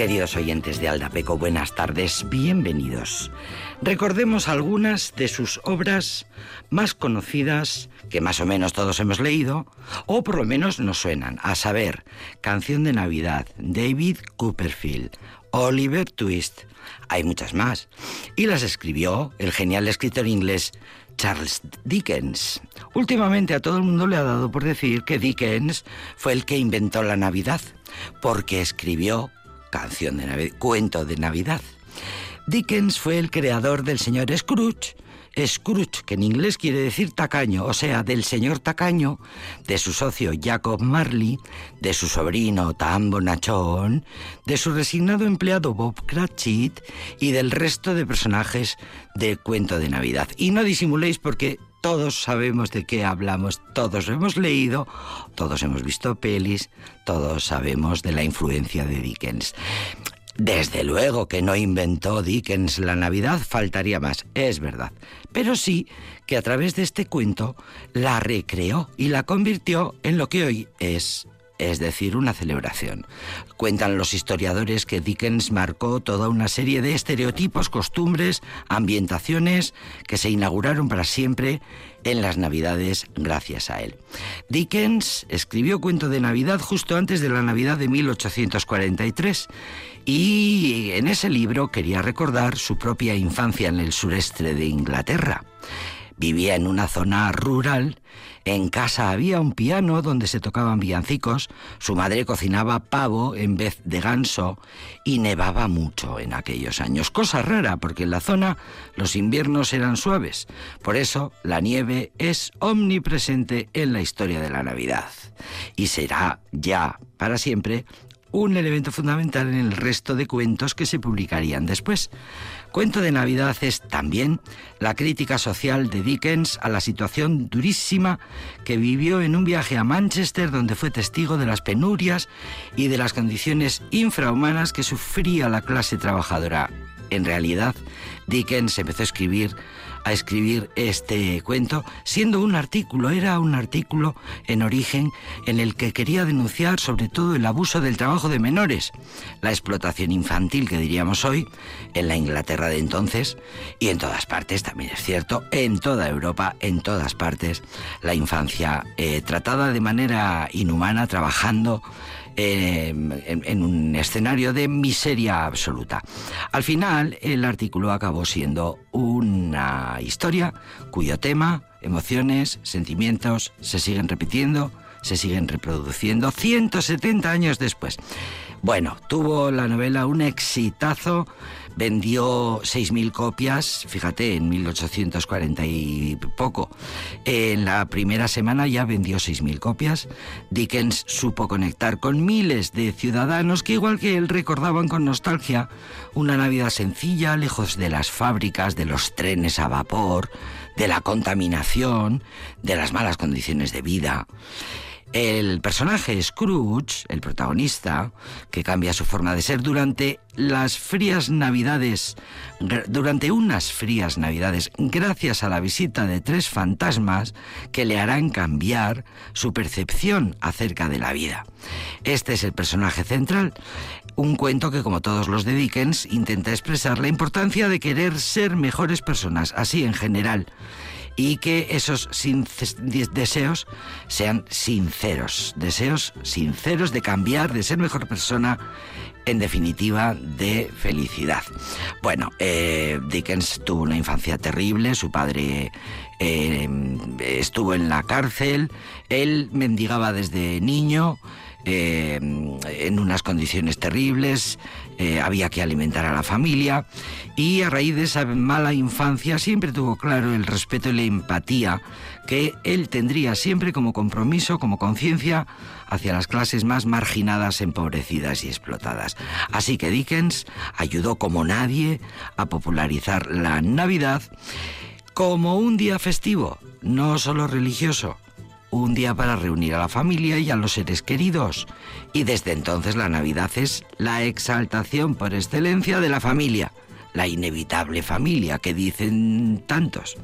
Queridos oyentes de Aldapeco, buenas tardes, bienvenidos. Recordemos algunas de sus obras más conocidas, que más o menos todos hemos leído, o por lo menos nos suenan, a saber, Canción de Navidad, David Copperfield, Oliver Twist, hay muchas más, y las escribió el genial escritor inglés Charles Dickens. Últimamente a todo el mundo le ha dado por decir que Dickens fue el que inventó la Navidad, porque escribió canción de Navidad, cuento de Navidad. Dickens fue el creador del señor Scrooge, Scrooge, que en inglés quiere decir tacaño, o sea, del señor tacaño, de su socio Jacob Marley, de su sobrino Tam Bonachón, de su resignado empleado Bob Cratchit y del resto de personajes de Cuento de Navidad. Y no disimuléis porque todos sabemos de qué hablamos, todos hemos leído, todos hemos visto pelis, todos sabemos de la influencia de Dickens. Desde luego que no inventó Dickens la Navidad, faltaría más, es verdad. Pero sí que a través de este cuento la recreó y la convirtió en lo que hoy es es decir, una celebración. Cuentan los historiadores que Dickens marcó toda una serie de estereotipos, costumbres, ambientaciones que se inauguraron para siempre en las Navidades gracias a él. Dickens escribió Cuento de Navidad justo antes de la Navidad de 1843 y en ese libro quería recordar su propia infancia en el sureste de Inglaterra. Vivía en una zona rural en casa había un piano donde se tocaban villancicos, su madre cocinaba pavo en vez de ganso y nevaba mucho en aquellos años. Cosa rara porque en la zona los inviernos eran suaves. Por eso la nieve es omnipresente en la historia de la Navidad. Y será ya para siempre un elemento fundamental en el resto de cuentos que se publicarían después. Cuento de Navidad es también la crítica social de Dickens a la situación durísima que vivió en un viaje a Manchester donde fue testigo de las penurias y de las condiciones infrahumanas que sufría la clase trabajadora. En realidad, Dickens empezó a escribir a escribir este cuento, siendo un artículo, era un artículo en origen en el que quería denunciar sobre todo el abuso del trabajo de menores, la explotación infantil que diríamos hoy, en la Inglaterra de entonces y en todas partes, también es cierto, en toda Europa, en todas partes, la infancia eh, tratada de manera inhumana, trabajando en, un escenario de miseria absoluta. Al final, el artículo acabó siendo una historia cuyo tema, emociones, sentimientos se siguen repitiendo, se siguen reproduciendo 170 años después. Bueno, tuvo la novela un exitazo vendió 6.000 copias, fíjate, en 1840 y poco. En la primera semana ya vendió 6.000 copias. Dickens supo conectar con miles de ciudadanos que igual que él recordaban con nostalgia una Navidad sencilla, lejos de las fábricas, de los trenes a vapor, de la contaminación, de las malas condiciones de vida. El personaje Scrooge, el protagonista, que cambia su forma de ser durante las frías navidades, durante unas frías navidades, gracias a la visita de tres fantasmas que le harán cambiar su percepción acerca de la vida. Este es el personaje central, un cuento que, como todos los de Dickens, intenta expresar la importancia de querer ser mejores personas, así en general y que esos deseos sean sinceros, deseos sinceros de cambiar, de ser mejor persona, en definitiva, de felicidad. Bueno, eh, Dickens tuvo una infancia terrible, su padre eh, estuvo en la cárcel, él mendigaba desde niño, eh, en unas condiciones terribles, eh, había que alimentar a la familia y a raíz de esa mala infancia siempre tuvo claro el respeto y la empatía que él tendría siempre como compromiso, como conciencia hacia las clases más marginadas, empobrecidas y explotadas. Así que Dickens ayudó como nadie a popularizar la Navidad como un día festivo, no solo religioso, un día para reunir a la familia y a los seres queridos. Y desde entonces la Navidad es la exaltación por excelencia de la familia, la inevitable familia que dicen tantos.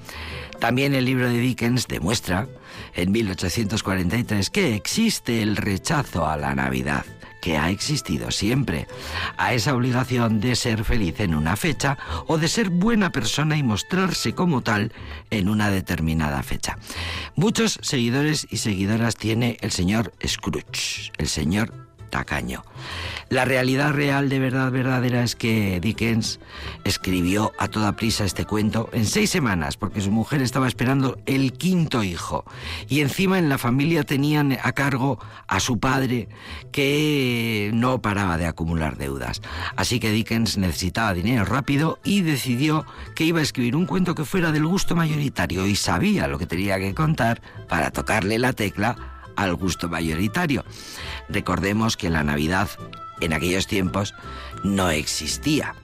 También el libro de Dickens demuestra, en 1843, que existe el rechazo a la Navidad que ha existido siempre, a esa obligación de ser feliz en una fecha o de ser buena persona y mostrarse como tal en una determinada fecha. Muchos seguidores y seguidoras tiene el señor Scrooge, el señor tacaño. La realidad real de verdad verdadera es que Dickens escribió a toda prisa este cuento en seis semanas porque su mujer estaba esperando el quinto hijo y encima en la familia tenían a cargo a su padre que no paraba de acumular deudas. Así que Dickens necesitaba dinero rápido y decidió que iba a escribir un cuento que fuera del gusto mayoritario y sabía lo que tenía que contar para tocarle la tecla al gusto mayoritario. Recordemos que la Navidad en aquellos tiempos no existía.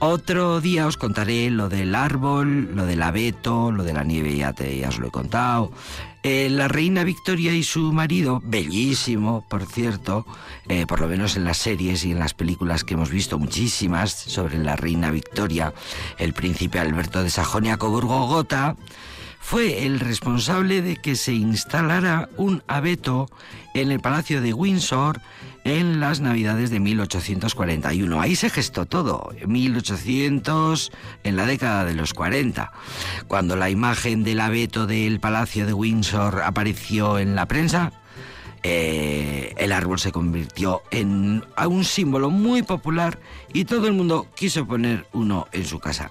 Otro día os contaré lo del árbol, lo del abeto, lo de la nieve, ya, te, ya os lo he contado. Eh, la reina Victoria y su marido, bellísimo, por cierto, eh, por lo menos en las series y en las películas que hemos visto muchísimas sobre la reina Victoria, el príncipe Alberto de Sajonia-Coburgo-Gotha, fue el responsable de que se instalara un abeto en el Palacio de Windsor en las Navidades de 1841. Ahí se gestó todo, en 1800, en la década de los 40. Cuando la imagen del abeto del Palacio de Windsor apareció en la prensa, eh, el árbol se convirtió en un símbolo muy popular y todo el mundo quiso poner uno en su casa.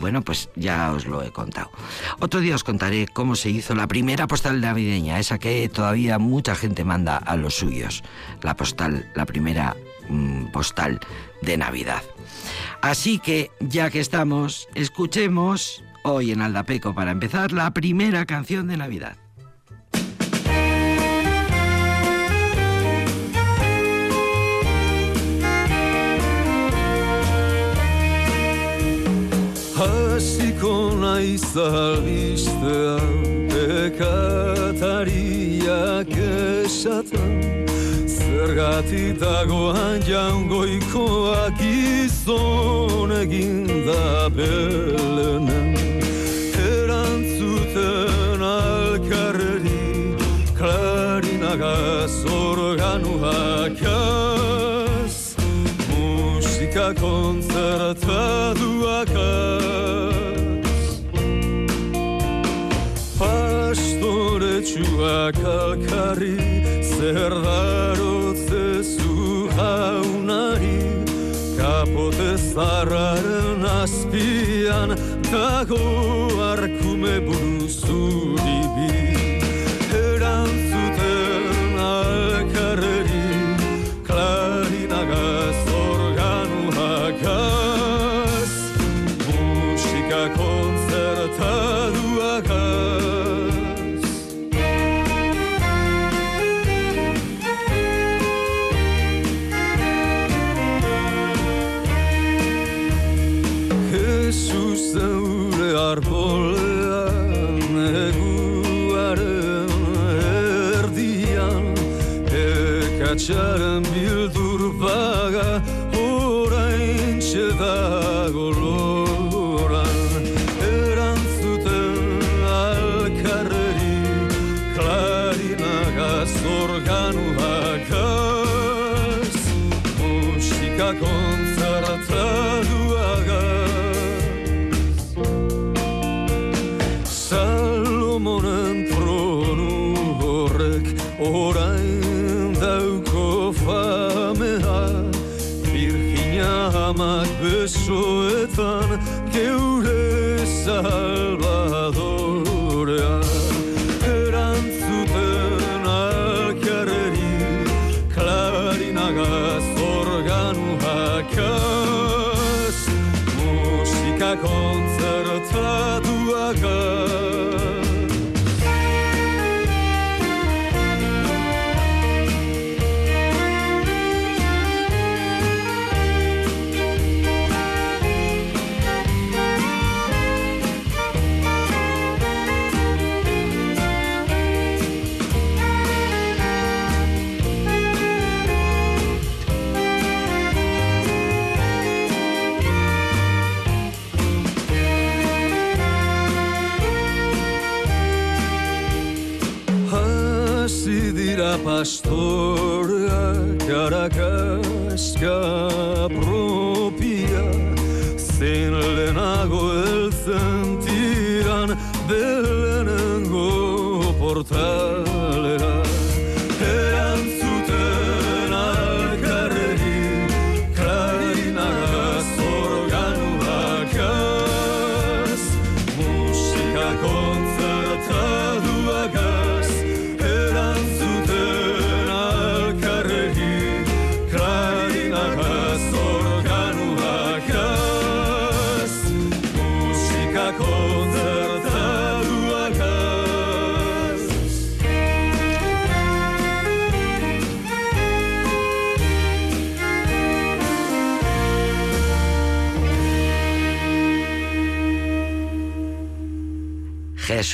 Bueno, pues ya os lo he contado. Otro día os contaré cómo se hizo la primera postal navideña, esa que todavía mucha gente manda a los suyos. La postal, la primera mm, postal de Navidad. Así que, ya que estamos, escuchemos hoy en Aldapeco para empezar la primera canción de Navidad. izalbistean Ekatariak esatan Zergati dagoan jaungoikoak izon egin da pelenen Erantzuten alkarreri Klarinagaz organuak jaz Musika kontzertatuak Txuak alkarri zer darotze zu jaunari Kapote zarraren azpian dago arkume buruzuri Zaren bildur baga Horain txedago loran Erantzuten alkarreri Klarinaga zorganu hakaz Musikakon Jesus.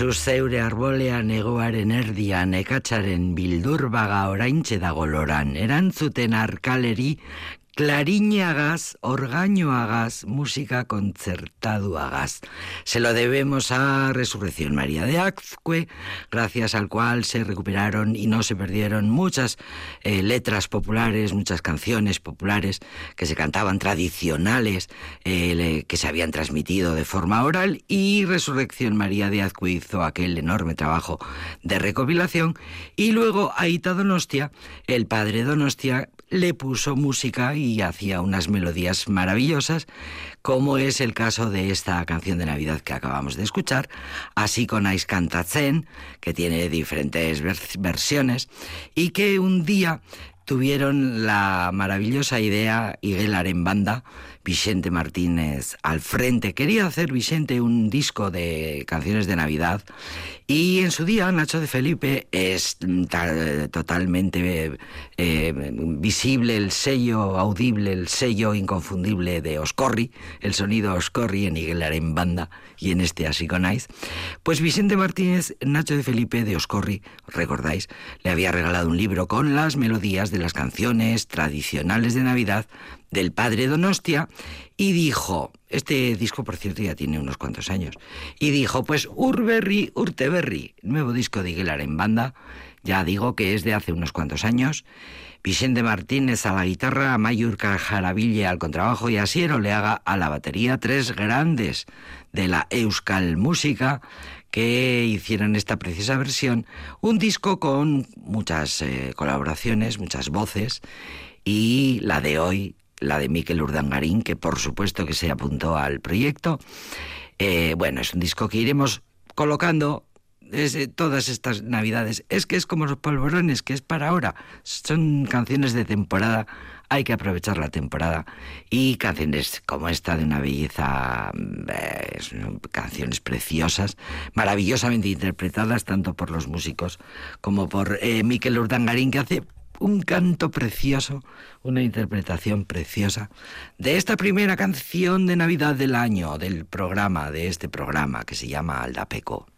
Jesus zeure arbolean egoaren erdian ekatzaren bildurbaga oraintxe dago loran. Erantzuten arkaleri clariñagaz, orgañoagaz, música concertaduagaz. Se lo debemos a Resurrección María de Azcue, gracias al cual se recuperaron y no se perdieron muchas eh, letras populares, muchas canciones populares que se cantaban tradicionales, eh, que se habían transmitido de forma oral y Resurrección María de Azcue hizo aquel enorme trabajo de recopilación y luego Aita Donostia, el padre Donostia, le puso música y hacía unas melodías maravillosas, como es el caso de esta canción de Navidad que acabamos de escuchar, así con Ais Cantatzen, que tiene diferentes versiones, y que un día tuvieron la maravillosa idea, Iguelar en banda, Vicente Martínez al frente. Quería hacer Vicente un disco de canciones de Navidad y en su día Nacho de Felipe es totalmente eh, visible el sello audible, el sello inconfundible de Oscorri, el sonido Oscorri en Iguelar en banda y en este Así con Pues Vicente Martínez, Nacho de Felipe de Oscorri, recordáis, le había regalado un libro con las melodías de las canciones tradicionales de Navidad del padre Donostia y dijo, este disco por cierto ya tiene unos cuantos años, y dijo, pues Urberri, Urteberri, nuevo disco de Aguilar en banda, ya digo que es de hace unos cuantos años, Vicente Martínez a la guitarra, Mayur Jaraville al contrabajo y Asiero le haga a la batería tres grandes de la Euskal Música que hicieron esta preciosa versión, un disco con muchas eh, colaboraciones, muchas voces, y la de hoy la de Miquel Urdangarín, que por supuesto que se apuntó al proyecto. Eh, bueno, es un disco que iremos colocando desde todas estas navidades. Es que es como los polvorones, que es para ahora. Son canciones de temporada, hay que aprovechar la temporada. Y canciones como esta de una belleza, eh, canciones preciosas, maravillosamente interpretadas tanto por los músicos como por eh, Miquel Urdangarín, que hace un canto precioso, una interpretación preciosa de esta primera canción de Navidad del año, del programa, de este programa que se llama Aldapeco.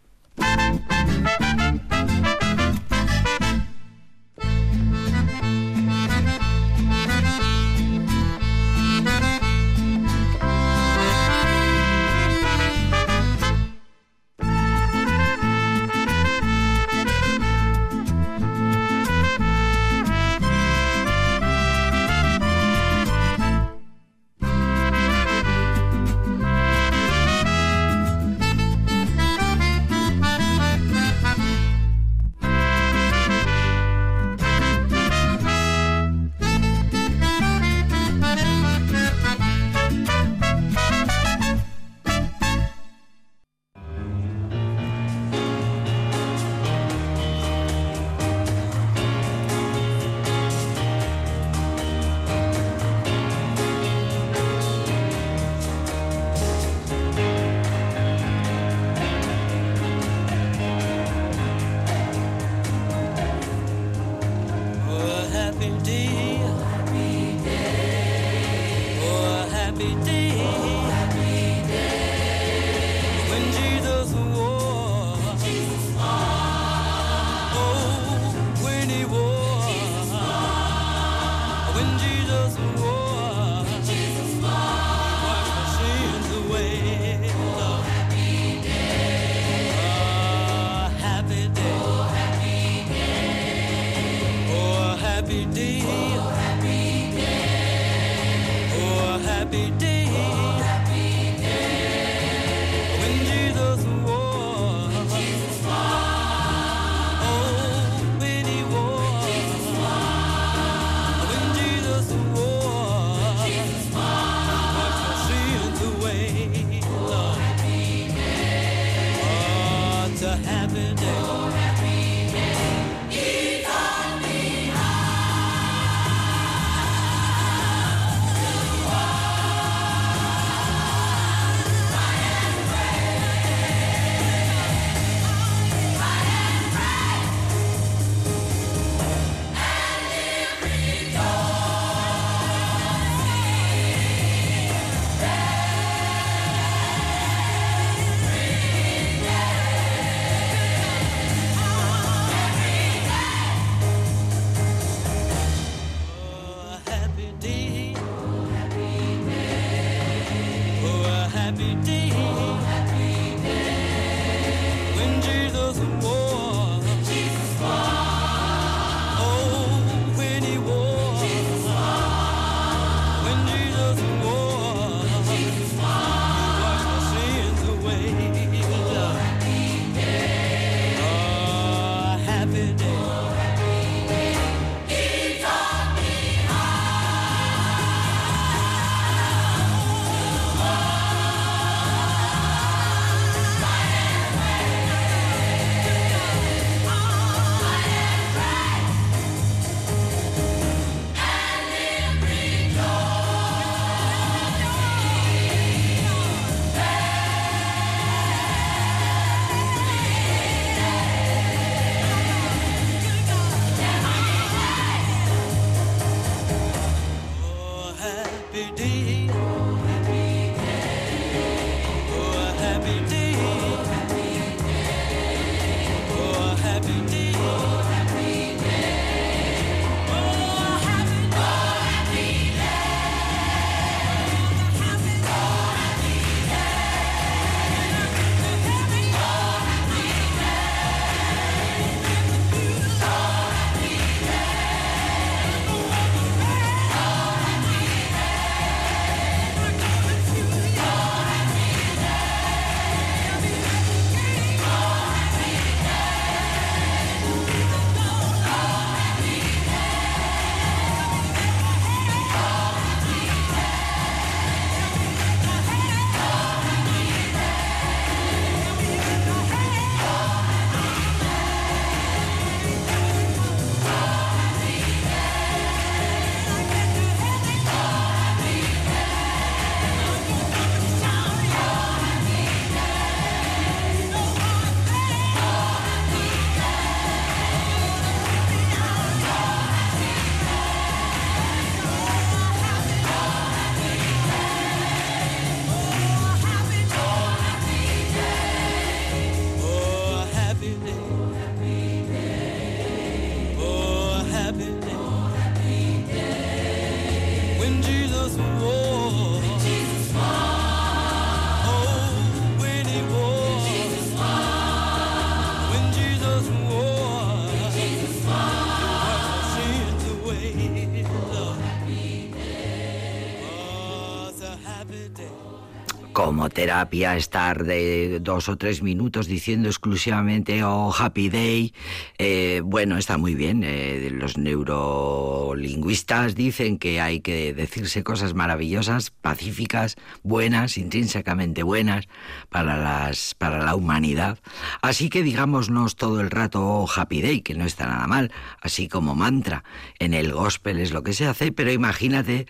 Terapia estar de dos o tres minutos diciendo exclusivamente oh happy day eh, bueno está muy bien eh, los neurolingüistas dicen que hay que decirse cosas maravillosas pacíficas buenas intrínsecamente buenas para las para la humanidad. Así que digámonos todo el rato oh happy day que no está nada mal así como mantra. En el gospel es lo que se hace pero imagínate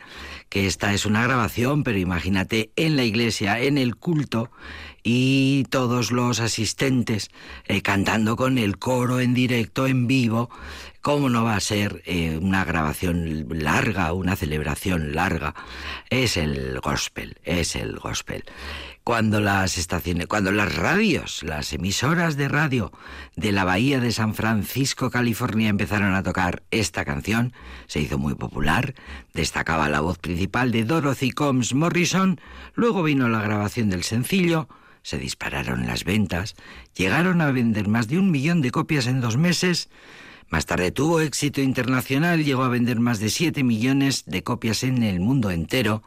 que esta es una grabación pero imagínate en la iglesia en el culto y todos los asistentes eh, cantando con el coro en directo, en vivo. ¿Cómo no va a ser eh, una grabación larga, una celebración larga? Es el gospel, es el gospel cuando las estaciones, cuando las radios, las emisoras de radio de la bahía de San Francisco, California, empezaron a tocar esta canción, se hizo muy popular, destacaba la voz principal de Dorothy Combs Morrison, luego vino la grabación del sencillo, se dispararon las ventas, llegaron a vender más de un millón de copias en dos meses, más tarde tuvo éxito internacional, llegó a vender más de 7 millones de copias en el mundo entero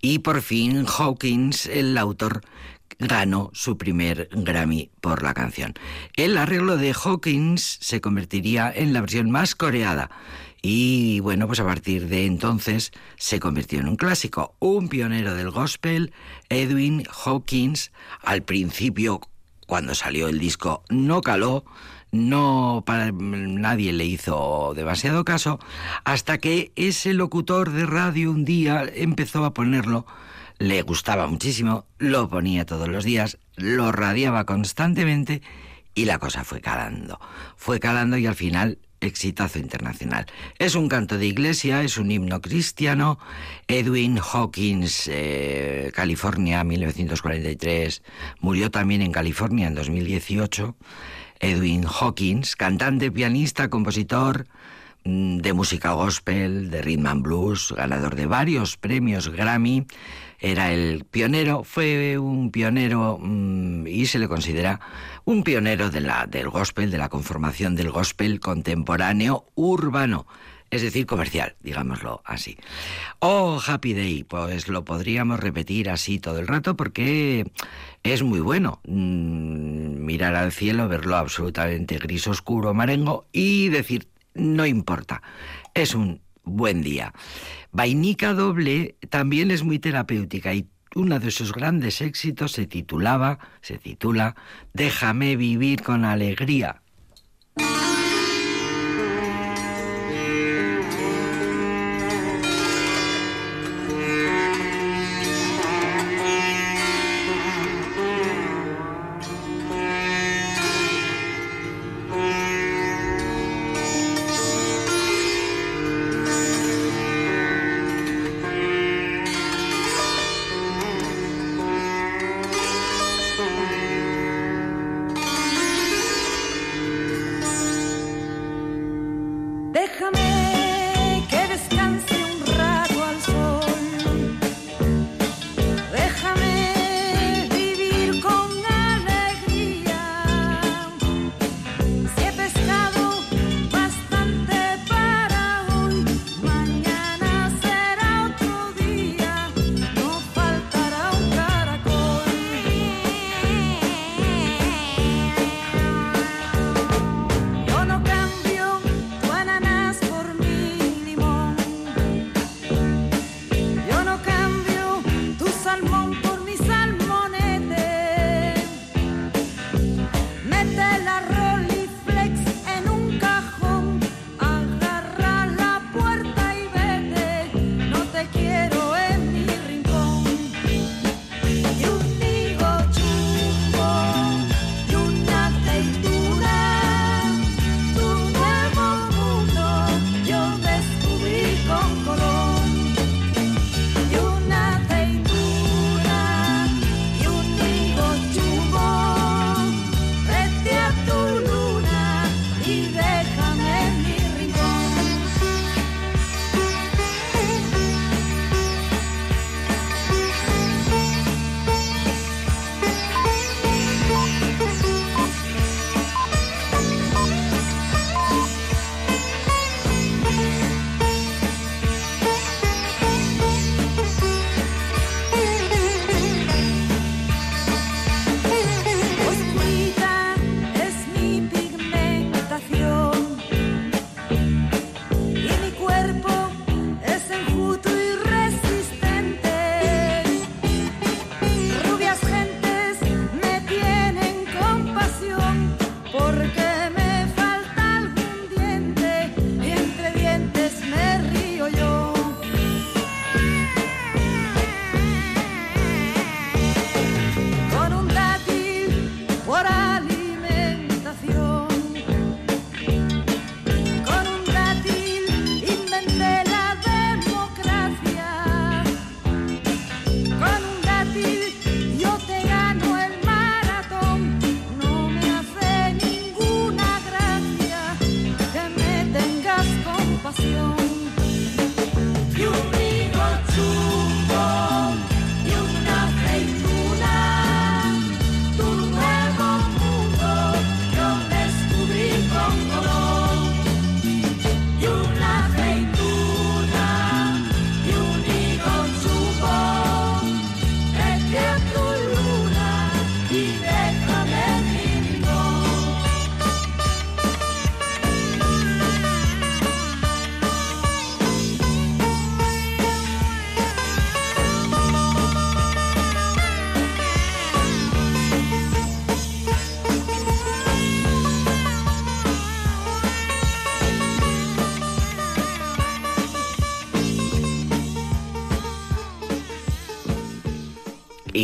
y por fin Hawkins, el autor, ganó su primer Grammy por la canción. El arreglo de Hawkins se convertiría en la versión más coreada y bueno, pues a partir de entonces se convirtió en un clásico, un pionero del gospel, Edwin Hawkins, al principio cuando salió el disco no caló, no para, nadie le hizo demasiado caso, hasta que ese locutor de radio un día empezó a ponerlo, le gustaba muchísimo, lo ponía todos los días, lo radiaba constantemente y la cosa fue calando. Fue calando y al final exitazo internacional. Es un canto de iglesia, es un himno cristiano. Edwin Hawkins, eh, California, 1943, murió también en California en 2018. Edwin Hawkins, cantante, pianista, compositor mm, de música gospel, de rhythm and blues, ganador de varios premios Grammy, era el pionero, fue un pionero mm, y se le considera un pionero de la, del gospel, de la conformación del gospel contemporáneo urbano es decir, comercial, digámoslo así. Oh, Happy Day, pues lo podríamos repetir así todo el rato porque es muy bueno mm, mirar al cielo, verlo absolutamente gris oscuro, marengo y decir, no importa, es un buen día. Vainica doble también es muy terapéutica y uno de sus grandes éxitos se titulaba, se titula Déjame vivir con alegría.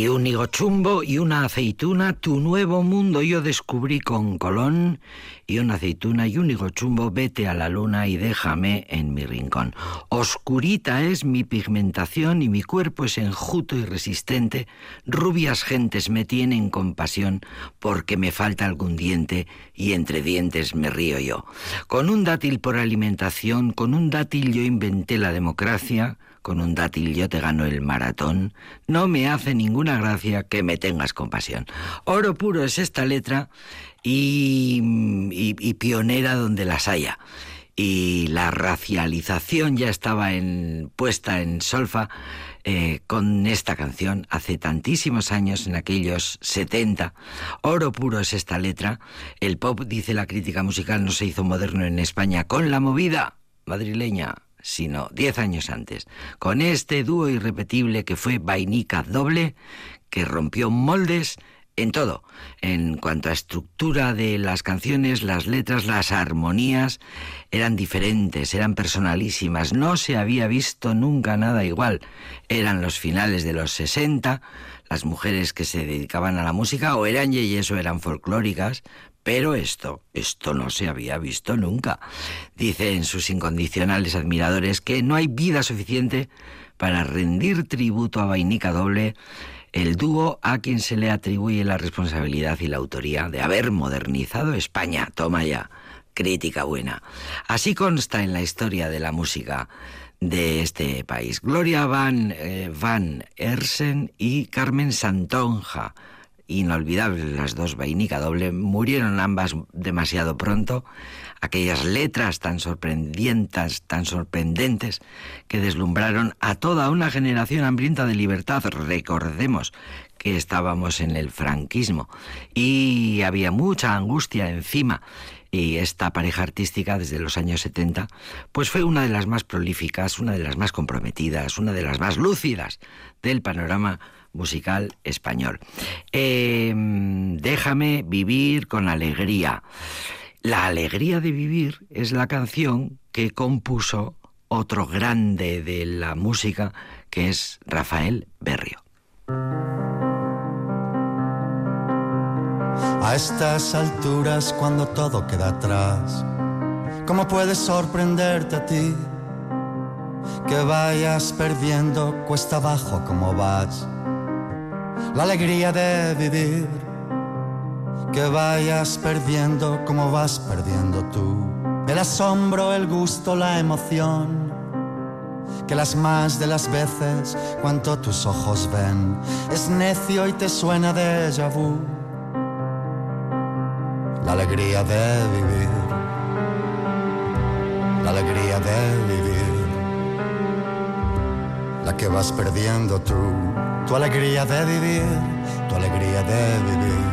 Y un higo chumbo y una aceituna, tu nuevo mundo yo descubrí con Colón. Y una aceituna y un higo chumbo, vete a la luna y déjame en mi rincón. Oscurita es mi pigmentación y mi cuerpo es enjuto y resistente. Rubias gentes me tienen compasión porque me falta algún diente y entre dientes me río yo. Con un dátil por alimentación, con un dátil yo inventé la democracia con un dátil yo te gano el maratón, no me hace ninguna gracia que me tengas compasión. Oro puro es esta letra y, pionera donde las haya. Y la racialización ya estaba en, puesta en solfa eh, con esta canción hace tantísimos años, en aquellos 70. Oro puro es esta letra. El pop, dice la crítica musical, no se hizo moderno en España con la movida madrileña sino diez años antes, con este dúo irrepetible que fue Vainica Doble, que rompió moldes en todo, en cuanto a estructura de las canciones, las letras, las armonías, eran diferentes, eran personalísimas, no se había visto nunca nada igual. Eran los finales de los 60, las mujeres que se dedicaban a la música o eran yeyes o eran folclóricas, pero esto, esto no se había visto nunca. Dicen sus incondicionales admiradores que no hay vida suficiente para rendir tributo a Vainica Doble, el dúo a quien se le atribuye la responsabilidad y la autoría de haber modernizado España. Toma ya, crítica buena. Así consta en la historia de la música de este país. Gloria Van, eh, Van Ersen y Carmen Santonja inolvidables las dos, vainica doble, murieron ambas demasiado pronto. Aquellas letras tan sorprendentes, tan sorprendentes, que deslumbraron a toda una generación hambrienta de libertad. Recordemos que estábamos en el franquismo y había mucha angustia encima. Y esta pareja artística desde los años 70, pues fue una de las más prolíficas, una de las más comprometidas, una de las más lúcidas del panorama musical español. Em, déjame vivir con alegría. La alegría de vivir es la canción que compuso otro grande de la música, que es Rafael Berrio. A estas alturas, cuando todo queda atrás, ¿cómo puedes sorprenderte a ti? Que vayas perdiendo cuesta abajo como vas la alegría de vivir, que vayas perdiendo como vas perdiendo tú, el asombro, el gusto, la emoción, que las más de las veces cuanto tus ojos ven. Es necio y te suena de vu. La alegría de vivir, la alegría de vivir, la que vas perdiendo tú tu alegría de vivir, tu alegría de vivir.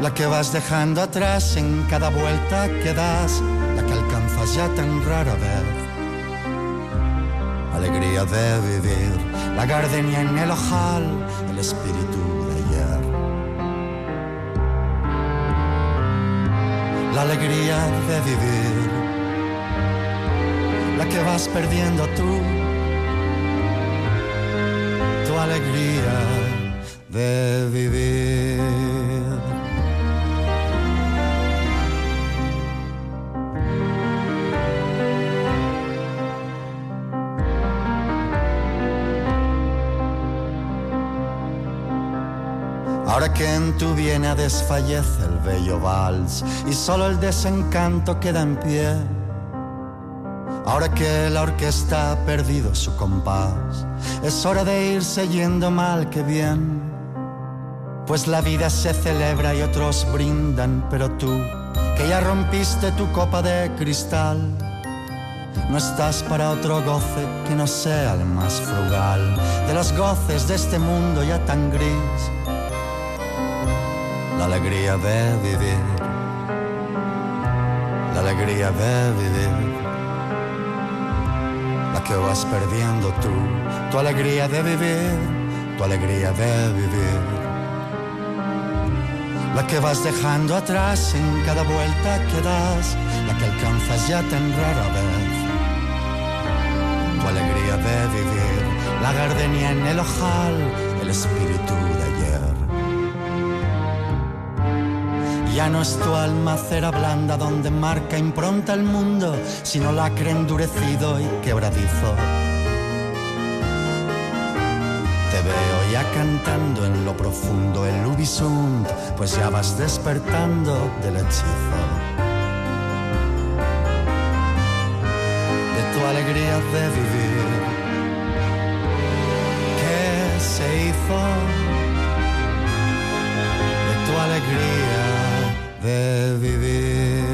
La que vas dejando atrás en cada vuelta que das, la que alcanzas ya tan rara vez. Alegría de vivir, la gardenia en el ojal, el espíritu de ayer. La alegría de vivir, la que vas perdiendo tú alegría de vivir. Ahora que en tu viena desfallece el bello vals y solo el desencanto queda en pie. Ahora que la orquesta ha perdido su compás es hora de irse yendo mal que bien. Pues la vida se celebra y otros brindan, pero tú, que ya rompiste tu copa de cristal, no estás para otro goce que no sea el más frugal de los goces de este mundo ya tan gris. La alegría de vivir, la alegría de vivir que vas perdiendo tú, tu alegría de vivir, tu alegría de vivir. La que vas dejando atrás en cada vuelta que das, la que alcanzas ya tan rara vez. Tu alegría de vivir, la gardenia en el ojal, el espíritu de ayer. Ya no es tu alma cera blanda donde marca impronta el mundo, sino lacre endurecido y quebradizo. Te veo ya cantando en lo profundo el Ubisunt, pues ya vas despertando del hechizo. De tu alegría de vivir, ¿qué se hizo? De tu alegría de vivir.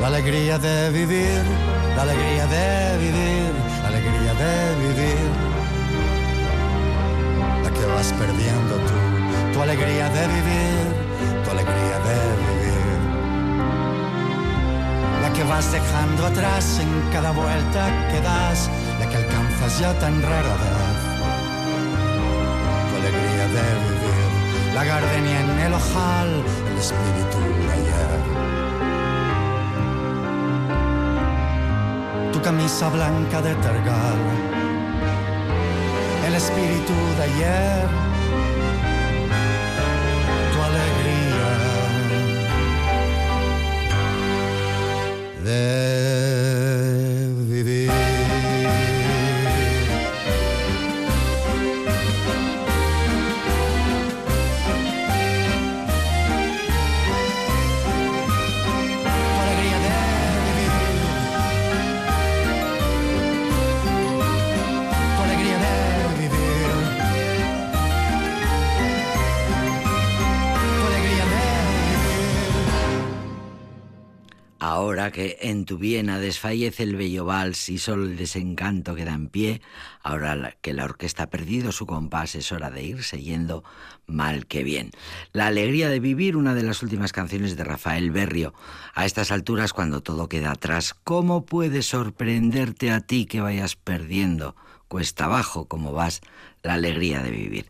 La alegría de vivir, la alegría de vivir, la alegría de vivir. La que vas perdiendo tú, tu alegría de vivir, tu alegría de vivir. La que vas dejando atrás en cada vuelta que das, la que alcanzas ya tan rara vez. De vivir, la gardenia en el ojal, el espíritu de ayer. tu camisa blanca de tergal, el espíritu de ayer, tu alegría de Que en tu Viena desfallece el bello vals y solo el desencanto queda en pie, ahora que la orquesta ha perdido su compás es hora de irse yendo mal que bien. La alegría de vivir, una de las últimas canciones de Rafael Berrio. A estas alturas, cuando todo queda atrás, ¿cómo puede sorprenderte a ti que vayas perdiendo? Cuesta abajo como vas la alegría de vivir.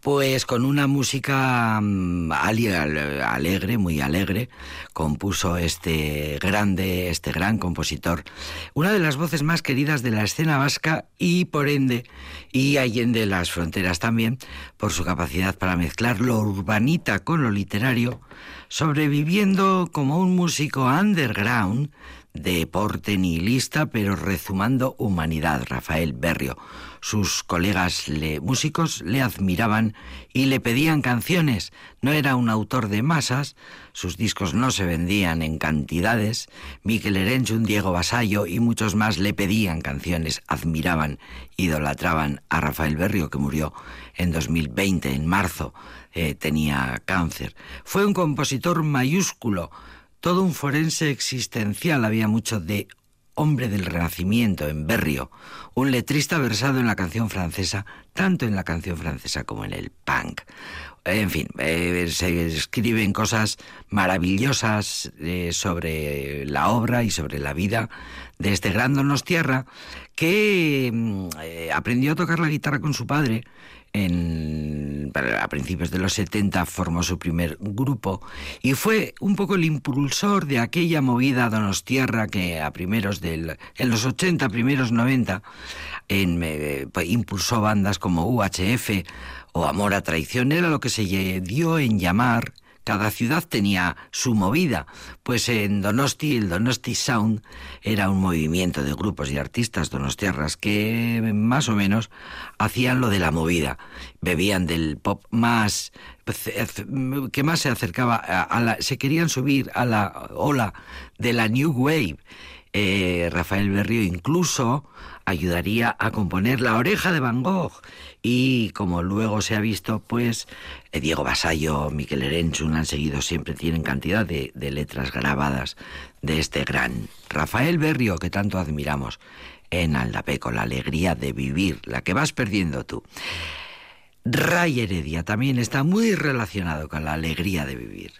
Pues con una música mm, alegre, muy alegre, compuso este grande, este gran compositor, una de las voces más queridas de la escena vasca y por ende, y allende las fronteras también, por su capacidad para mezclar lo urbanita con lo literario, sobreviviendo como un músico underground de porte nihilista, pero rezumando humanidad, Rafael Berrio. Sus colegas le- músicos le admiraban y le pedían canciones. No era un autor de masas, sus discos no se vendían en cantidades. Miquel Erenchun, Diego Basallo y muchos más le pedían canciones, admiraban, idolatraban a Rafael Berrio, que murió en 2020, en marzo, eh, tenía cáncer. Fue un compositor mayúsculo, todo un forense existencial, había mucho de hombre del renacimiento en Berrio, un letrista versado en la canción francesa, tanto en la canción francesa como en el punk. En fin, eh, se escriben cosas maravillosas eh, sobre la obra y sobre la vida de este gran Donostierra que mm, eh, aprendió a tocar la guitarra con su padre en, a principios de los 70 formó su primer grupo y fue un poco el impulsor de aquella movida donostiarra que a primeros del en los 80 primeros 90 en, eh, pues, impulsó bandas como UHF o Amor a Traición. Era lo que se dio en llamar cada ciudad tenía su movida, pues en Donosti el Donosti Sound era un movimiento de grupos y artistas donostiarras que más o menos hacían lo de la movida, bebían del pop más que más se acercaba a, la, se querían subir a la ola de la New Wave. Eh, Rafael Berrio incluso ayudaría a componer La oreja de Van Gogh y como luego se ha visto pues eh, Diego Basallo, Miquel Erenchun han seguido siempre, tienen cantidad de, de letras grabadas de este gran Rafael Berrio que tanto admiramos en Aldapeco, la alegría de vivir, la que vas perdiendo tú. Ray Heredia también está muy relacionado con la alegría de vivir.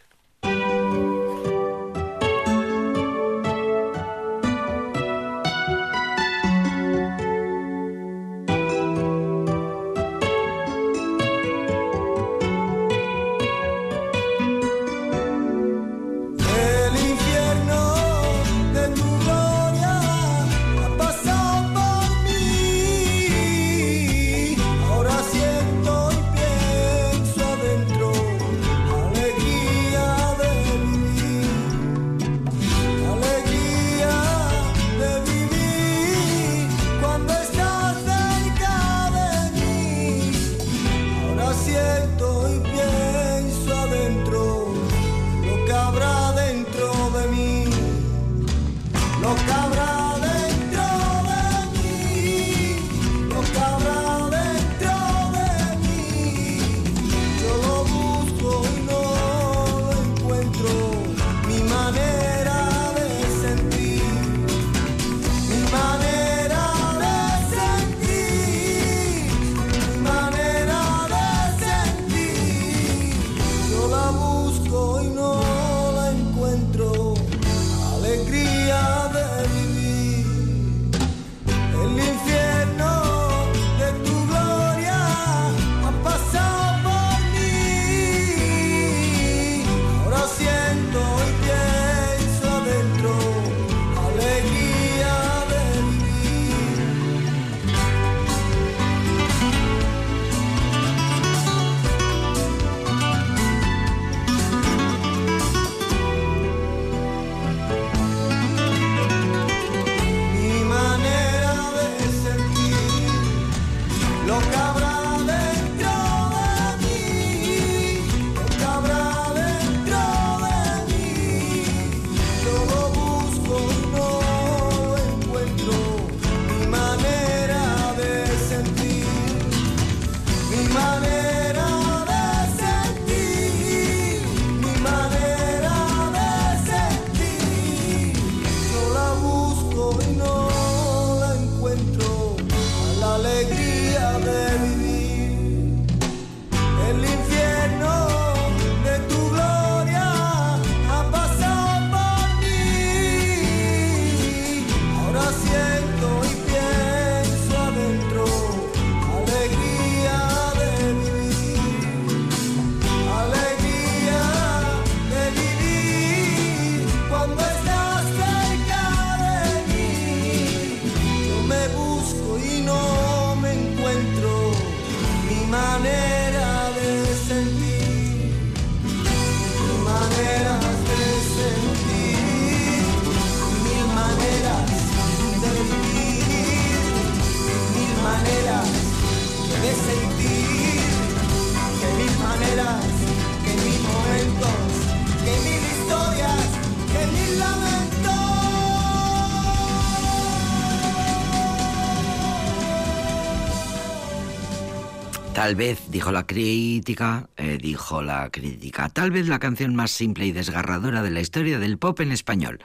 Tal vez, dijo la crítica, eh, dijo la crítica, tal vez la canción más simple y desgarradora de la historia del pop en español.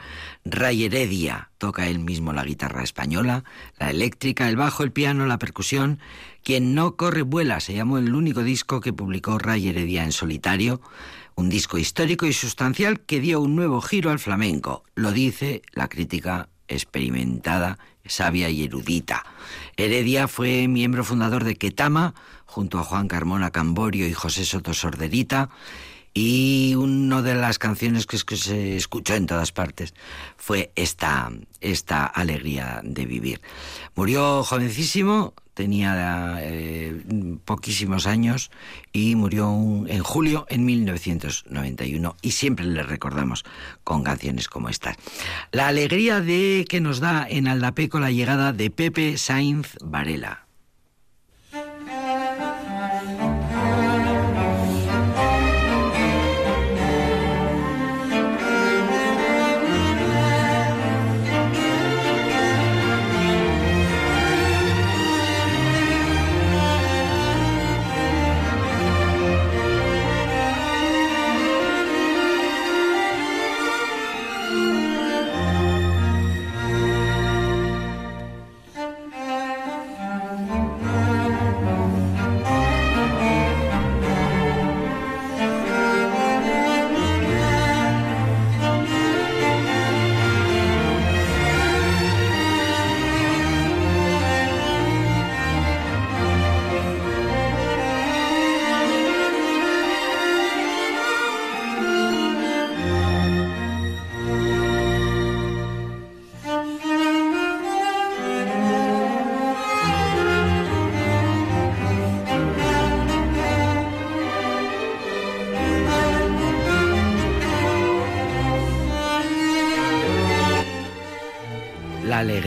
Ray Heredia toca él mismo la guitarra española, la eléctrica, el bajo, el piano, la percusión. Quien no corre vuela se llamó el único disco que publicó Ray Heredia en solitario, un disco histórico y sustancial que dio un nuevo giro al flamenco. Lo dice la crítica experimentada, sabia y erudita. Heredia fue miembro fundador de Ketama, junto a Juan Carmona Camborio y José Soto Sorderita. Y una de las canciones que, se escuchó en todas partes fue esta, esta alegría de vivir. Murió jovencísimo, tenía eh, poquísimos años y murió en julio en 1991 y siempre le recordamos con canciones como esta. La alegría de que nos da en Aldapeco la llegada de Pepe Sainz Varela.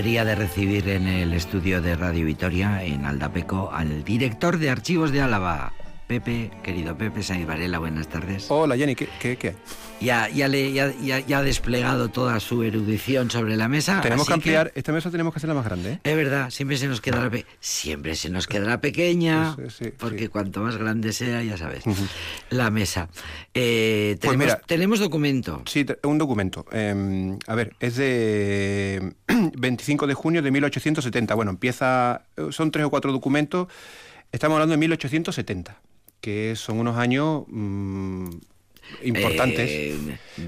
Alegría de recibir en el estudio de Radio Vitoria, en Aldapeco, al director de Archivos de Álava, Pepe, querido Pepe Said Varela, buenas tardes. Hola Jenny, ¿qué, qué, qué? Ya, ya, le, ya, ya- ya ha desplegado toda su erudición sobre la mesa. Tenemos que ampliar, esta mesa tenemos que hacerla más grande, ¿eh? Es verdad, siempre se nos quedará siempre se nos quedará pequeña, Sí, sí, sí, porque cuanto más grande sea, ya sabes, la mesa. Eh, Pues tenemos, mira, tenemos documento. Sí, un documento. Eh, a ver, es de 25 de junio de 1870. Bueno, empieza, son tres o cuatro documentos. Estamos hablando de 1870, que son unos años mm, importantes. Eh,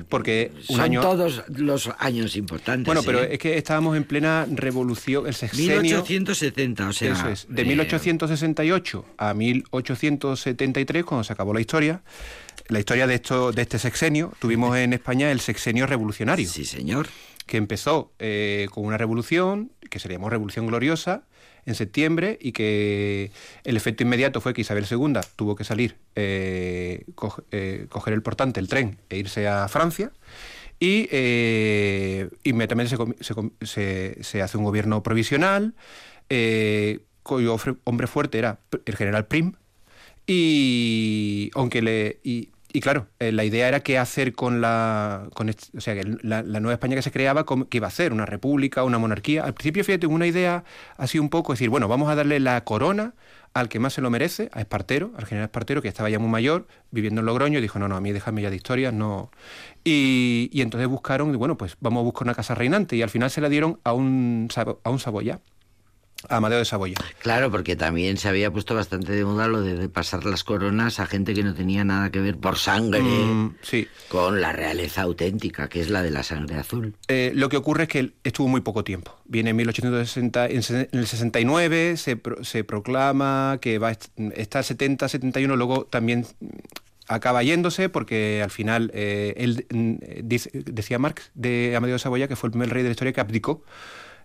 porque un son año... todos los años importantes. Bueno, pero ¿eh? es que estábamos en plena revolución, el sexenio... 1870, o sea. Eso es, de eh, 1868 a 1873, cuando se acabó la historia, la historia de, esto, de este sexenio, tuvimos en España el sexenio revolucionario, Sí, señor. que empezó eh, con una revolución, que se llamó Revolución Gloriosa, en septiembre, y que el efecto inmediato fue que Isabel II tuvo que salir, eh, eh, coger el portante, el tren, e irse a Francia. Y eh, inmediatamente se, se hace un gobierno provisional, cuyo hombre fuerte era el general Prim. Y aunque le. Y, y claro, eh, la idea era qué hacer con la. Con est- o sea, que la, la nueva España que se creaba, qué iba a hacer, una república, una monarquía. Al principio, fíjate, una idea así un poco, es decir, bueno, vamos a darle la corona al que más se lo merece, a Espartero, al general Espartero, que estaba ya muy mayor, viviendo en Logroño, y dijo, no, no, a mí déjame ya de historias, no. Y, y entonces buscaron, y bueno, pues vamos a buscar una casa reinante, y al final se la dieron a un, a un Saboya, Amadeo de Saboya. Claro, porque también se había puesto bastante de moda lo de, pasar las coronas a gente que no tenía nada que ver por sangre Mm, sí. con la realeza auténtica, que es la de la sangre azul. Eh, lo que ocurre es que él estuvo muy poco tiempo. Viene en 1860, en el 69 se, se proclama que va a est- estar 70, 71, luego también acaba yéndose porque al final eh, él mm, dice- decía Marx de Amadeo de Saboya que fue el primer rey de la historia que abdicó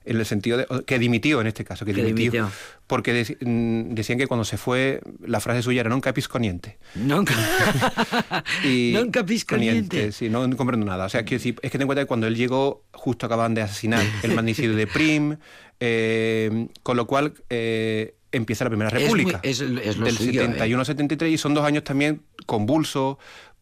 en el sentido de que dimitió en este caso que, Que dimitió, dimitió. porque mm, decían que cuando se fue la frase suya era non capis coniente Nunca, y nunca pisconiente. Sí, no, no comprendo nada. O sea, decir, es que ten en cuenta que cuando él llegó, justo acaban de asesinar el magnicidio de Prim, eh, con lo cual eh, empieza la Primera Es muy- República. es- es lo del suyo, ¿eh? 71 al 73, y son dos años también convulsos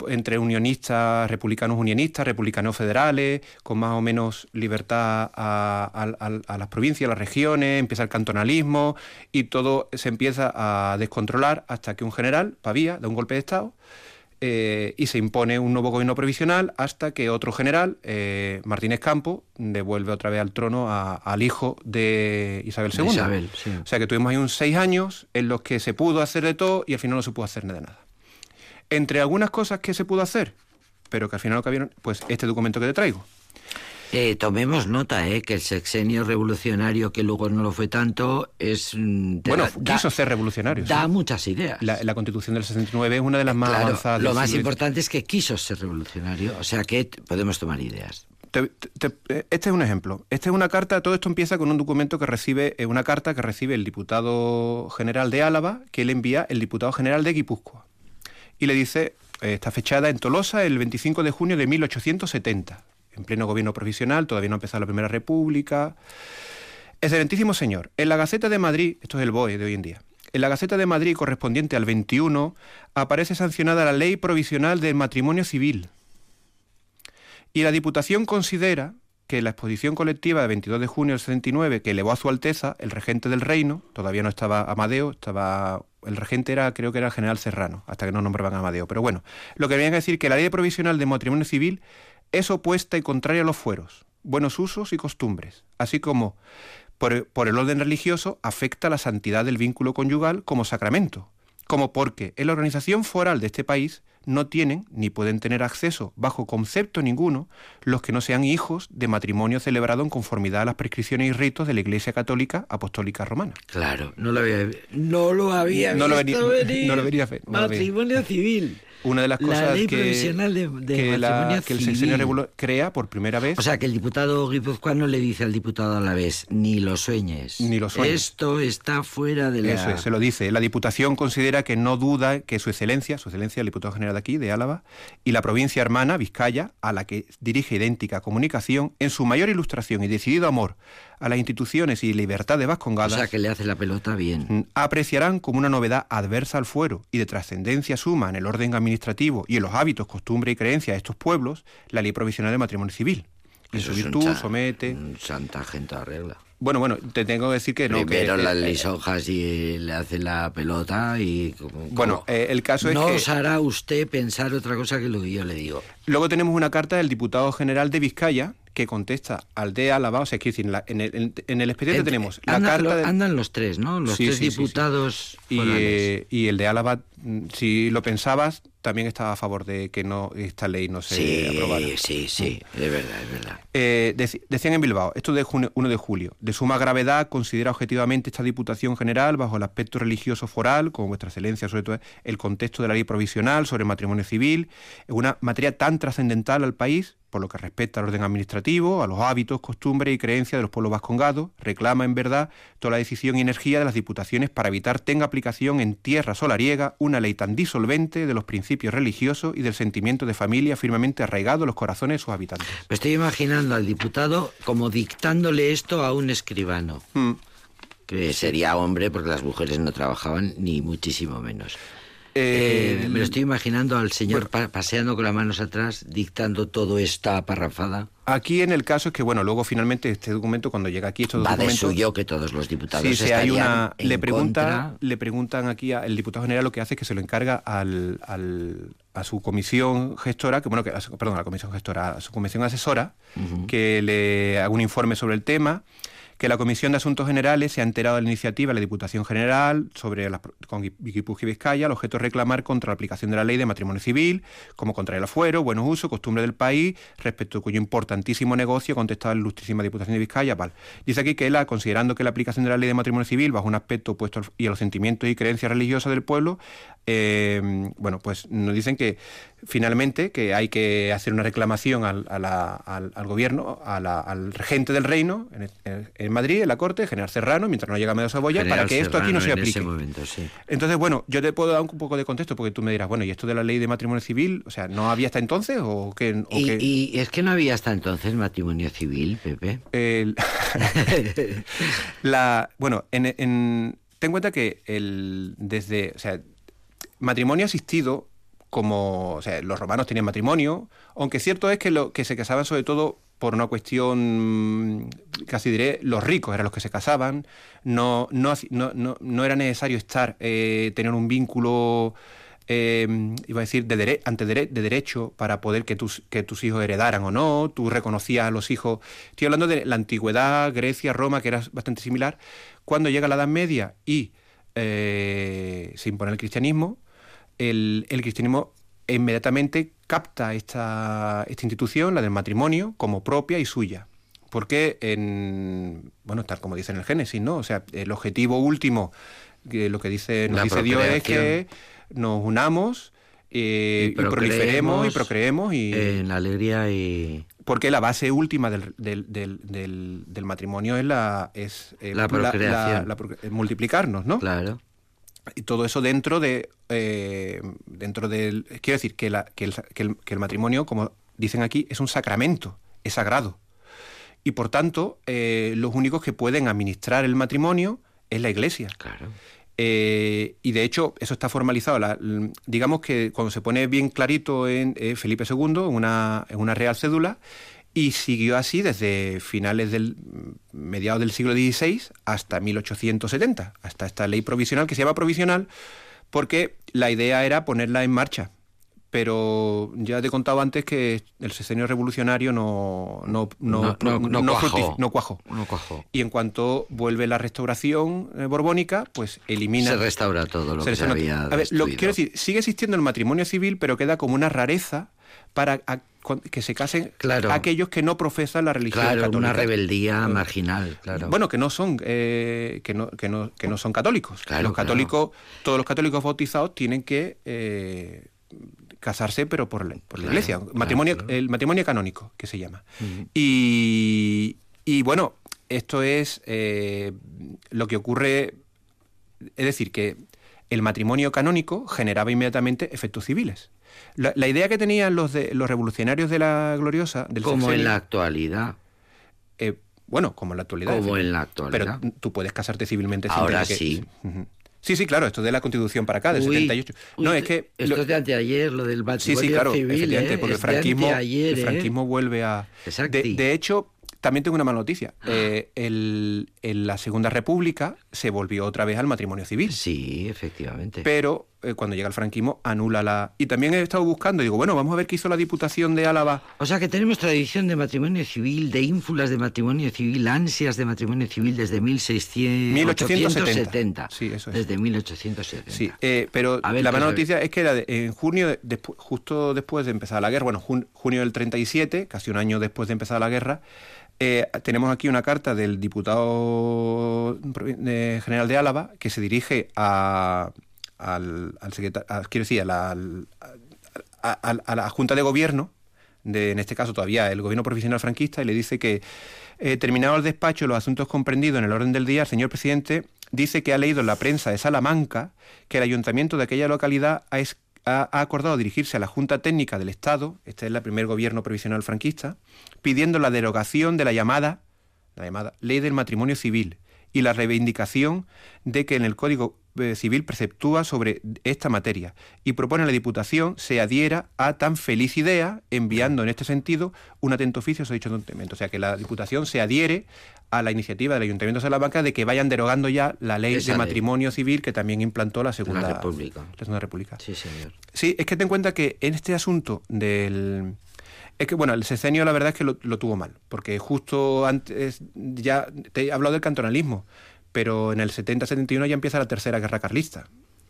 entre unionistas, republicanos unionistas, republicanos federales, con más o menos libertad a, a- a- a las provincias, a las regiones, empieza el cantonalismo y todo se empieza a descontrolar hasta que un general, Pavía, da un golpe de Estado eh, y se impone un nuevo gobierno provisional hasta que otro general, eh, Martínez Campo, devuelve otra vez al trono a- al hijo de Isabel De II. Isabel, sí. O sea que tuvimos ahí unos seis años en los que se pudo hacer de todo y al final no se pudo hacer de nada. Entre algunas cosas que se pudo hacer, pero que al final no cabieron, pues este documento que te traigo. Eh, tomemos nota, eh, que el sexenio revolucionario, que luego no lo fue tanto, es... mm, Bueno, da- quiso ser revolucionario. Da sí. muchas ideas. La, la constitución del 69 es una de las más Claro, avanzadas. lo más importante es que quiso ser revolucionario, o sea que podemos tomar ideas. Te- te- te- este es un ejemplo. Esta es una carta, todo esto empieza con un documento que recibe, eh, una carta que recibe el diputado general de Álava, que le envía el diputado general de Guipúzcoa. Y le dice, eh, está fechada en Tolosa el 25 de junio de 1870, en pleno gobierno provisional, todavía no ha empezado la Primera República. Excelentísimo señor, en la Gaceta de Madrid, esto es el BOE de hoy en día, en la Gaceta de Madrid correspondiente al 21 aparece sancionada la Ley Provisional del Matrimonio Civil. Y la Diputación considera que la exposición colectiva de 22 de junio del 69 que elevó a su Alteza, el regente del reino, todavía no estaba Amadeo, estaba el regente era creo que era el general Serrano, hasta que no nombraban a Amadeo, pero bueno, lo que había que decir que la ley provisional de matrimonio civil es opuesta y contraria a los fueros, buenos usos y costumbres, así como por, por el orden religioso afecta la santidad del vínculo conyugal como sacramento, como porque en la organización foral de este país no tienen ni pueden tener acceso bajo concepto ninguno los que no sean hijos de matrimonio celebrado en conformidad a las prescripciones y ritos de la Iglesia Católica Apostólica Romana. Claro, no lo había, no lo había No lo visto venía- venir. no lo venía no veía. Matrimonio civil. Una de las La cosas ley que, provisional de- de que, la- el sexenio revolu- crea por primera vez. O sea, que el diputado guipuzcoano le dice al diputado a la vez, ni lo sueñes. Ni lo sueñes. Esto está fuera de la... Eso es, se lo dice. La Diputación considera que no duda que su excelencia, su excelencia el diputado general de aquí, de Álava, y la provincia hermana, Vizcaya, a la que dirige idéntica comunicación, en su mayor ilustración y decidido amor a las instituciones y libertades O vascongadas, sea, que le hace la pelota bien. mm, apreciarán como una novedad adversa al fuero y de trascendencia suma en el orden administrativo y en los hábitos, costumbres y creencias de estos pueblos la ley provisional de matrimonio civil. En su virtud somete. Un chantaje en toda regla. Bueno, bueno, te tengo que decir que no. Primero eh, las eh, lisonjas y le hace la pelota y... como- Bueno, como- eh, el caso es no que- os hará usted pensar otra cosa que lo que yo le digo. Luego tenemos una carta del diputado general de Vizcaya que contesta al de Álava, o sea, decir, en, la- en el, en- en el expediente Entre- tenemos la anda- carta lo- de- Andan los tres, ¿no? Los Sí, tres sí, sí, sí. diputados y, eh, y el de Álava, mm, si lo pensabas, también estaba a favor de que no esta ley no se Sí, aprobara. sí, sí, es verdad, es verdad. Eh, decían en Bilbao, esto de junio- 1 de julio, de suma gravedad considera objetivamente esta Diputación General bajo el aspecto religioso foral, como vuestra excelencia, sobre todo el contexto de la ley provisional sobre matrimonio civil, es una materia tan trascendental al país, por lo que respecta al orden administrativo, a los hábitos, costumbres y creencias de los pueblos vascongados, reclama en verdad toda la decisión y energía de las diputaciones para evitar tenga aplicación en tierra solariega una ley tan disolvente de los principios religiosos y del sentimiento de familia firmemente arraigado en los corazones de sus habitantes. Me estoy imaginando al diputado como dictándole esto a un escribano, Mm. que sería hombre porque las mujeres no trabajaban ni muchísimo menos. Eh, Eh, me lo estoy imaginando al señor pa- paseando con las manos atrás, dictando todo esta parrafada. Aquí en el caso es que, bueno, luego finalmente este documento, cuando llega aquí, estos Va de documentos... suyo que todos los diputados Sí, sí, hay estarían una... en Le, pregunta, contra. le preguntan aquí, al diputado general lo que hace es que se lo encarga al, al- a su comisión gestora, que bueno, que, perdón, a la comisión gestora, a su comisión asesora, que le haga un informe sobre el tema, que la Comisión de Asuntos Generales se ha enterado de la iniciativa de la Diputación General sobre la, con Guipúzcoa y Vizcaya, el objeto es reclamar contra la aplicación de la ley de matrimonio civil, como contra el afuero, buenos usos, costumbre del país, respecto a cuyo importantísimo negocio contestado la ilustrísima Diputación de Vizcaya. Vale. Dice aquí que la, considerando que la aplicación de la ley de matrimonio civil bajo un aspecto opuesto al- y a los sentimientos y creencias religiosas del pueblo, eh, bueno, pues nos dicen que finalmente que hay que hacer una reclamación al, a la- al- al gobierno, a la- al regente del reino en, Madrid, en la corte, general Serrano, mientras no llega a Medio Saboya, para que esto aquí no se en aplique. ese momento, sí. Entonces, bueno, yo te puedo dar un poco de contexto porque tú me dirás, bueno, ¿y esto de la ley de matrimonio civil, o sea, no había hasta entonces o qué? o Y, qué? y es que no había hasta entonces matrimonio civil, Pepe. El- la, bueno, en, en- ten en cuenta que el, desde, o sea, matrimonio asistido, como, los romanos tenían matrimonio, aunque cierto es que, lo, que se casaban sobre todo por una cuestión, casi diré, los ricos eran los que se casaban, no, no, no, no era necesario estar, eh, tener un vínculo eh, iba a decir, de, dere- ante dere- de derecho para poder que tus, que tus hijos heredaran o no, tú reconocías a los hijos. Estoy hablando de la antigüedad, Grecia, Roma, que era bastante similar. Cuando llega la Edad Media y eh, se impone el cristianismo, el, el cristianismo inmediatamente capta esta, esta institución, la del matrimonio, como propia y suya. Porque, en, bueno, tal como dice en el Génesis, ¿no? O sea, el objetivo último, que lo que dice, nos La dice Dios es que nos unamos eh, y, proliferemos y procreemos y En la alegría y... porque la base última del, del, del, del- del matrimonio es la es eh, La procreación. la multiplicarnos no Claro. Y todo eso dentro de eh, dentro del quiero decir que, la, que, el, que el- que el matrimonio como dicen aquí es un sacramento es sagrado y por tanto eh, los únicos que pueden administrar el matrimonio es la iglesia Claro. eh, y de hecho, eso está formalizado. La- digamos que cuando se pone bien clarito en Felipe II, en una, en una real cédula, y siguió así desde finales del mediados del siglo XVI hasta 1870, hasta esta ley provisional que se llama provisional porque la idea era ponerla en marcha. Pero ya te he contado antes que el sexenio revolucionario no, no, no, No- no- no cuajó. Y en cuanto vuelve la restauración eh, borbónica, pues elimina. Se restaura todo lo que se había A ver, lo, quiero decir, sigue existiendo el matrimonio civil, pero queda como una rareza para a- que se casen Claro. aquellos que no profesan la religión Claro, católica. una rebeldía marginal, claro. Bueno, que no son eh, que, no, que, no, que no son católicos. Claro, los católicos, todos los católicos bautizados tienen que eh, casarse, pero por la, por la iglesia. Matrimonio, El matrimonio canónico, que se llama. y, y, bueno, esto es eh, lo que ocurre. Es decir, que el matrimonio canónico generaba inmediatamente efectos civiles. La, idea que tenían los, de, los revolucionarios de la gloriosa... Del como en la actualidad. Eh, bueno, como en la actualidad. Como en la actualidad. Pero tú puedes casarte civilmente sin Ahora sí. Sí, sí, claro, esto de la Constitución para acá, del 78. no, es que... Esto es de anteayer, lo del matrimonio sí, sí, claro, civil, ¿eh? porque el franquismo, el ¿eh? franquismo vuelve a... De, de, hecho, también tengo una mala noticia. Ah. Eh, en la Segunda República se volvió otra vez al matrimonio civil. Sí, efectivamente. Pero eh, cuando llega el franquismo anula la... Y también he estado buscando digo, bueno, vamos a ver qué hizo la Diputación de Álava. O sea que tenemos tradición de matrimonio civil, de ínfulas de matrimonio civil, ansias de matrimonio civil desde 1600... 1870. Sí, eso es. Desde 1870. Sí, eh, pero la mala noticia es que era en junio, justo después de empezar la guerra, bueno, junio del 37, casi un año después de empezar la guerra, eh, tenemos aquí una carta del diputado general de Álava que se dirige a, al, secretario, quiero decir, a la, a, la Junta de Gobierno, de, en este caso todavía el gobierno profesional franquista, y le dice que, eh, terminado el despacho, los asuntos comprendidos en el orden del día, el señor presidente dice que ha leído en la prensa de Salamanca que el ayuntamiento de aquella localidad ha, ha, acordado dirigirse a la Junta Técnica del Estado, este es el primer gobierno provisional franquista, pidiendo la derogación de la llamada, la llamada Ley del Matrimonio Civil y la reivindicación de que en el Código eh, Civil preceptúa sobre esta materia y propone a la Diputación se adhiera a tan feliz idea, enviando en este sentido un atento oficio a su dicho ayuntamiento. O sea, que la Diputación se adhiere a la iniciativa del Ayuntamiento de Salamanca de que vayan derogando ya la ley de matrimonio civil que también implantó la Segunda República. La Segunda República. Sí, señor. Sí, es que ten en cuenta que en este asunto del... Es que, bueno, el sesenio la verdad es que lo, tuvo mal, porque justo antes, ya te he hablado del cantonalismo, pero en el 70-71 ya empieza la Tercera Guerra Carlista.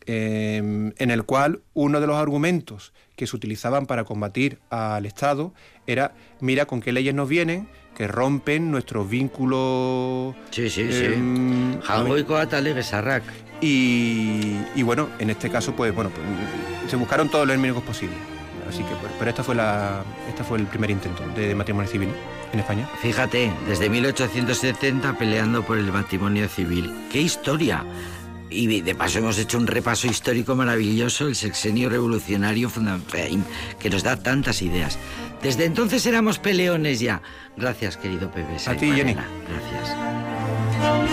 Em, en el cual uno de los argumentos que se utilizaban para combatir al Estado era, mira con qué leyes nos vienen, que rompen nuestros vínculos... Sí, sí, sí. Em, y, y bueno, en este caso, pues bueno, pues, se buscaron todos los enemigos posibles. Así que, pues, pero esta fue, la, esta fue el primer intento de matrimonio civil en España. Fíjate, desde 1870 peleando por el matrimonio civil. ¡Qué historia! Y de paso hemos hecho un repaso histórico maravilloso, el sexenio revolucionario que nos da tantas ideas. Desde entonces éramos peleones ya. Gracias, querido Pepe. A ti, Jenny. Gracias.